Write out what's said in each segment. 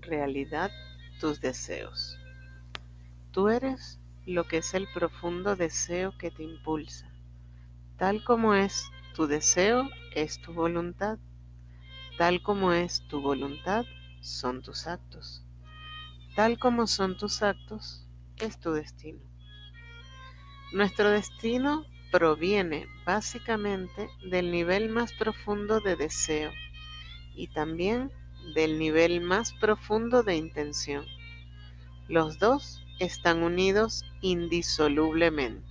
realidad tus deseos. Tú eres lo que es el profundo deseo que te impulsa. Tal como es tu deseo, es tu voluntad. Tal como es tu voluntad, son tus actos. Tal como son tus actos, es tu destino. Nuestro destino proviene básicamente del nivel más profundo de deseo y también del nivel más profundo de intención. Los dos están unidos indisolublemente.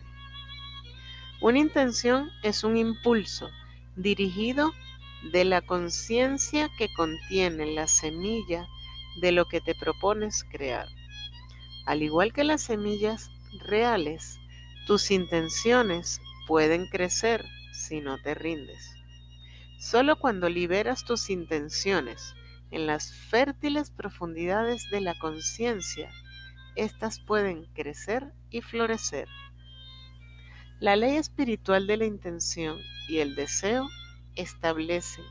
Una intención es un impulso dirigido de la conciencia que contiene la semilla de lo que te propones crear. Al igual que las semillas reales, tus intenciones pueden crecer si no te rindes. Solo cuando liberas tus intenciones en las fértiles profundidades de la conciencia, éstas pueden crecer y florecer. La ley espiritual de la intención y el deseo establece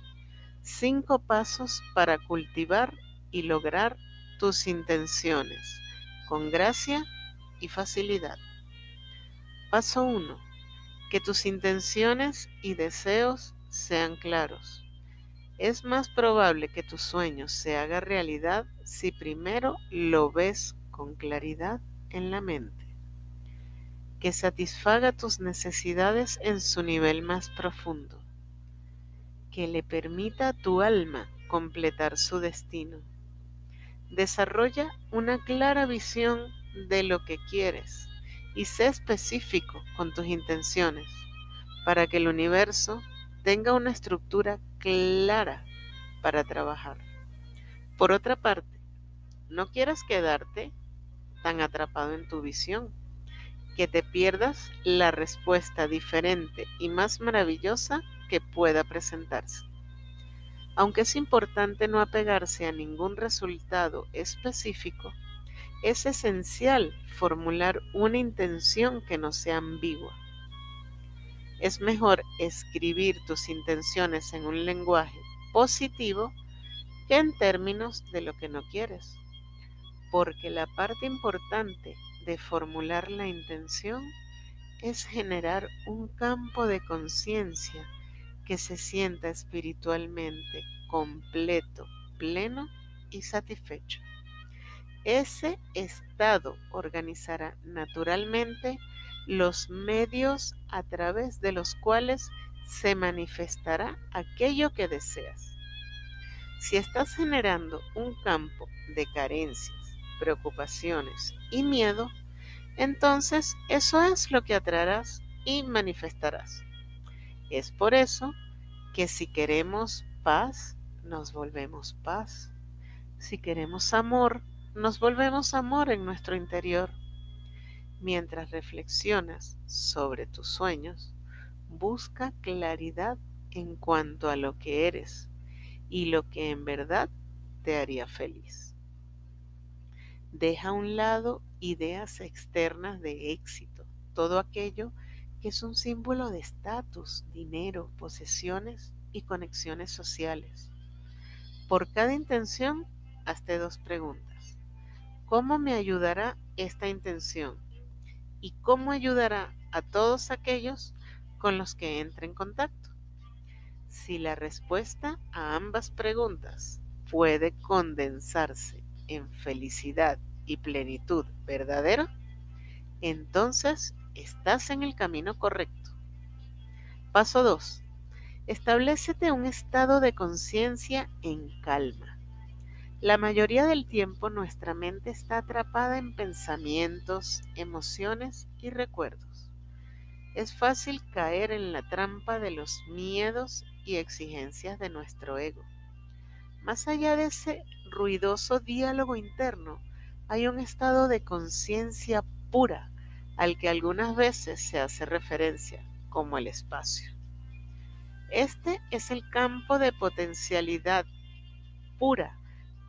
cinco pasos para cultivar y lograr tus intenciones con gracia y facilidad. Paso 1. Que tus intenciones y deseos sean claros. Es más probable que tu sueño se haga realidad si primero lo ves con claridad en la mente. Que satisfaga tus necesidades en su nivel más profundo. Que le permita a tu alma completar su destino. Desarrolla una clara visión de lo que quieres y sé específico con tus intenciones para que el universo tenga una estructura clara para trabajar. Por otra parte, no quieras quedarte tan atrapado en tu visión que te pierdas la respuesta diferente y más maravillosa que pueda presentarse. Aunque es importante no apegarse a ningún resultado específico, es esencial formular una intención que no sea ambigua es mejor escribir tus intenciones en un lenguaje positivo que en términos de lo que no quieres, porque la parte importante de formular la intención es generar un campo de conciencia que se sienta espiritualmente completo, pleno y satisfecho. Ese estado organizará naturalmente los medios a través de los cuales se manifestará aquello que deseas. Si estás generando un campo de carencias, preocupaciones y miedo, entonces eso es lo que atraerás y manifestarás. Es por eso que si queremos paz, nos volvemos paz. Si queremos amor, nos volvemos amor en nuestro interior. Mientras reflexionas sobre tus sueños, busca claridad en cuanto a lo que eres y lo que en verdad te haría feliz. Deja a un lado ideas externas de éxito, todo aquello que es un símbolo de estatus, dinero, posesiones y conexiones sociales. Por cada intención, hazte dos preguntas. ¿Cómo me ayudará esta intención? Y cómo ayudará a todos aquellos con los que entre en contacto. Si la respuesta a ambas preguntas puede condensarse en felicidad y plenitud verdadera, entonces estás en el camino correcto. Paso 2. Establecete un estado de conciencia en calma. La mayoría del tiempo nuestra mente está atrapada en pensamientos, emociones y recuerdos. Es fácil caer en la trampa de los miedos y exigencias de nuestro ego. Más allá de ese ruidoso diálogo interno, hay un estado de conciencia pura al que algunas veces se hace referencia como el espacio. Este es el campo de potencialidad pura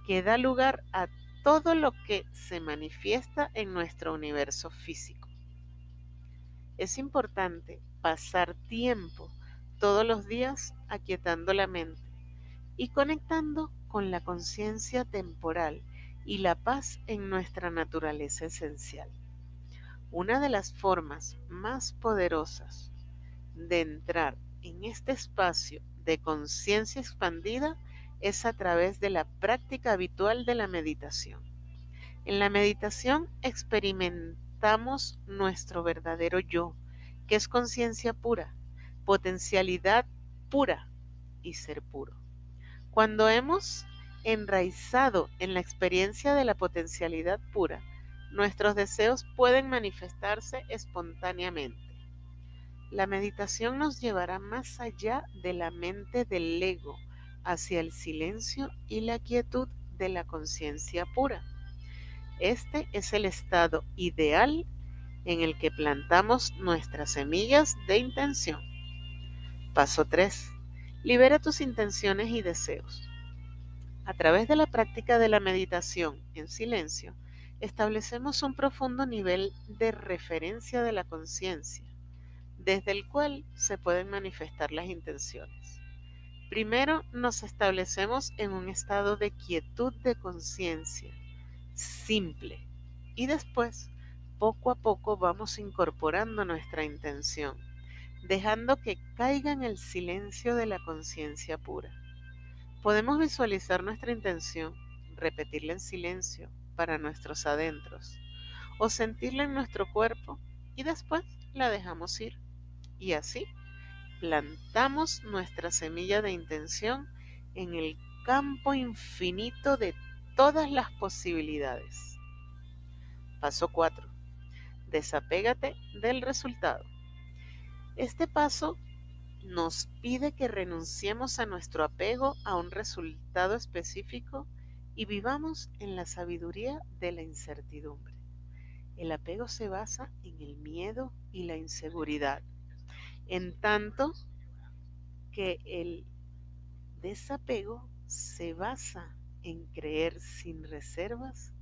que da lugar a todo lo que se manifiesta en nuestro universo físico. Es importante pasar tiempo todos los días aquietando la mente y conectando con la conciencia temporal y la paz en nuestra naturaleza esencial. Una de las formas más poderosas de entrar en este espacio de conciencia expandida es a través de la práctica habitual de la meditación. En la meditación experimentamos nuestro verdadero yo, que es conciencia pura, potencialidad pura y ser puro. Cuando hemos enraizado en la experiencia de la potencialidad pura, nuestros deseos pueden manifestarse espontáneamente. La meditación nos llevará más allá de la mente del ego, hacia el silencio y la quietud de la conciencia pura. Este es el estado ideal en el que plantamos nuestras semillas de intención. Paso 3. Libera tus intenciones y deseos. A través de la práctica de la meditación en silencio, establecemos un profundo nivel de referencia de la conciencia, desde el cual se pueden manifestar las intenciones. Primero nos establecemos en un estado de quietud de conciencia, simple, y después, poco a poco, vamos incorporando nuestra intención, dejando que caiga en el silencio de la conciencia pura. Podemos visualizar nuestra intención, repetirla en silencio para nuestros adentros, o sentirla en nuestro cuerpo y después la dejamos ir. Y así plantamos nuestra semilla de intención en el campo infinito de todas las posibilidades. Paso 4. Desapégate del resultado. Este paso nos pide que renunciemos a nuestro apego a un resultado específico y vivamos en la sabiduría de la incertidumbre. El apego se basa en el miedo y la inseguridad en tanto que el desapego se basa en creer sin reservas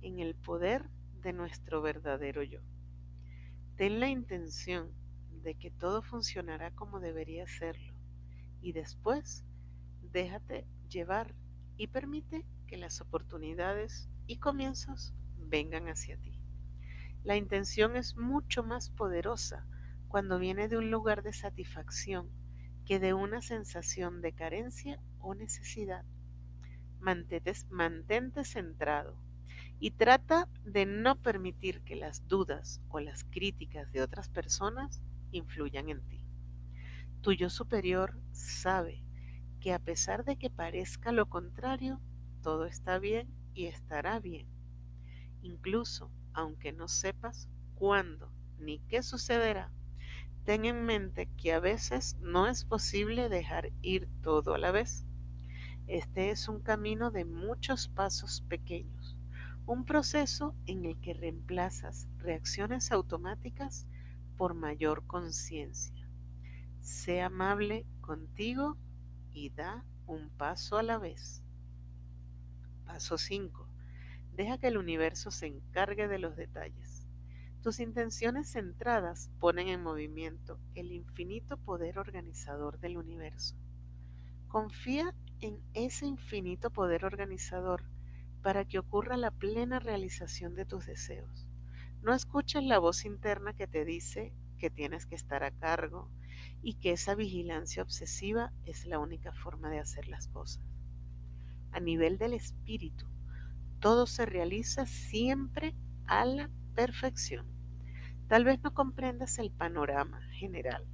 en el poder de nuestro verdadero yo. Ten la intención de que todo funcionará como debería serlo y después déjate llevar y permite que las oportunidades y comienzos vengan hacia ti. La intención es mucho más poderosa cuando viene de un lugar de satisfacción que de una sensación de carencia o necesidad. Mantente, centrado y trata de no permitir que las dudas o las críticas de otras personas influyan en ti. Tu yo superior sabe que a pesar de que parezca lo contrario, todo está bien y estará bien. Incluso aunque no sepas cuándo ni qué sucederá, ten en mente que a veces no es posible dejar ir todo a la vez. Este es un camino de muchos pasos pequeños, un proceso en el que reemplazas reacciones automáticas por mayor conciencia. Sé amable contigo y da un paso a la vez. Paso 5. Deja que el universo se encargue de los detalles. Tus intenciones centradas ponen en movimiento el infinito poder organizador del universo. Confía en ese infinito poder organizador para que ocurra la plena realización de tus deseos. No escuches la voz interna que te dice que tienes que estar a cargo y que esa vigilancia obsesiva es la única forma de hacer las cosas. A nivel del espíritu, todo se realiza siempre a la perfección. Tal vez no comprendas el panorama general,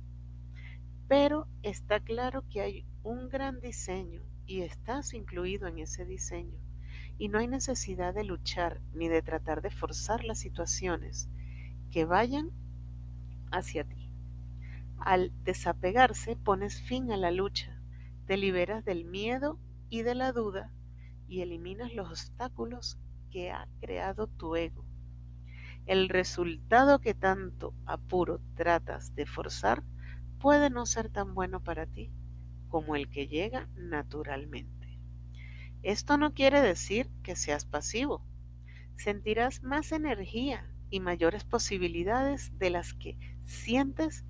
pero está claro que hay un gran diseño y estás incluido en ese diseño. Y no hay necesidad de luchar ni de tratar de forzar las situaciones que vayan hacia ti. Al desapegarse pones fin a la lucha, te liberas del miedo y de la duda y eliminas los obstáculos que ha creado tu ego el resultado que tanto apuro tratas de forzar puede no ser tan bueno para ti como el que llega naturalmente. Esto no quiere decir que seas pasivo. Sentirás más energía y mayores posibilidades de las que sientes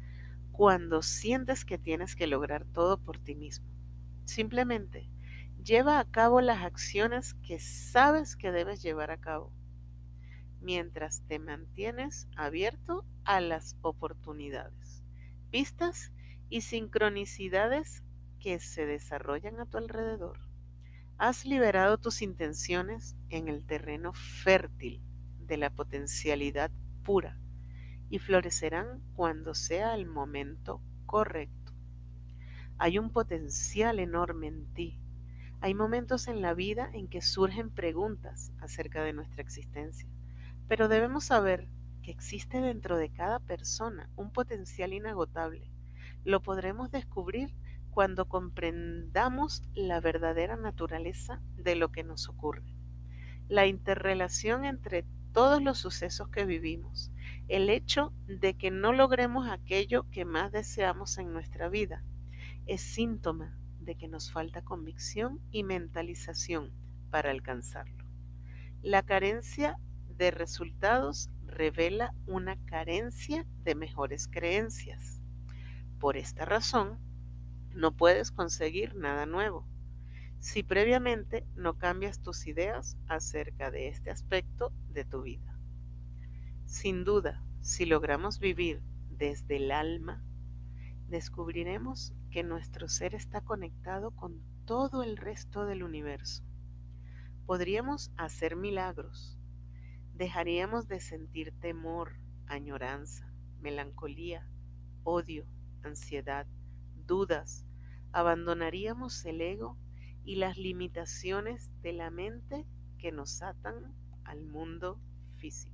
cuando sientes que tienes que lograr todo por ti mismo. Simplemente Lleva a cabo las acciones que sabes que debes llevar a cabo, mientras te mantienes abierto a las oportunidades, pistas y sincronicidades que se desarrollan a tu alrededor. Has liberado tus intenciones en el terreno fértil de la potencialidad pura y florecerán cuando sea el momento correcto. Hay un potencial enorme en ti. Hay momentos en la vida en que surgen preguntas acerca de nuestra existencia, pero debemos saber que existe dentro de cada persona un potencial inagotable. Lo podremos descubrir cuando comprendamos la verdadera naturaleza de lo que nos ocurre. La interrelación entre todos los sucesos que vivimos, el hecho de que no logremos aquello que más deseamos en nuestra vida, es síntoma de que nos falta convicción y mentalización para alcanzarlo. La carencia de resultados revela una carencia de mejores creencias. Por esta razón, no puedes conseguir nada nuevo si previamente no cambias tus ideas acerca de este aspecto de tu vida. Sin duda, si logramos vivir desde el alma, descubriremos que nuestro ser está conectado con todo el resto del universo. Podríamos hacer milagros. Dejaríamos de sentir temor, añoranza, melancolía, odio, ansiedad, dudas. Abandonaríamos el ego y las limitaciones de la mente que nos atan al mundo físico.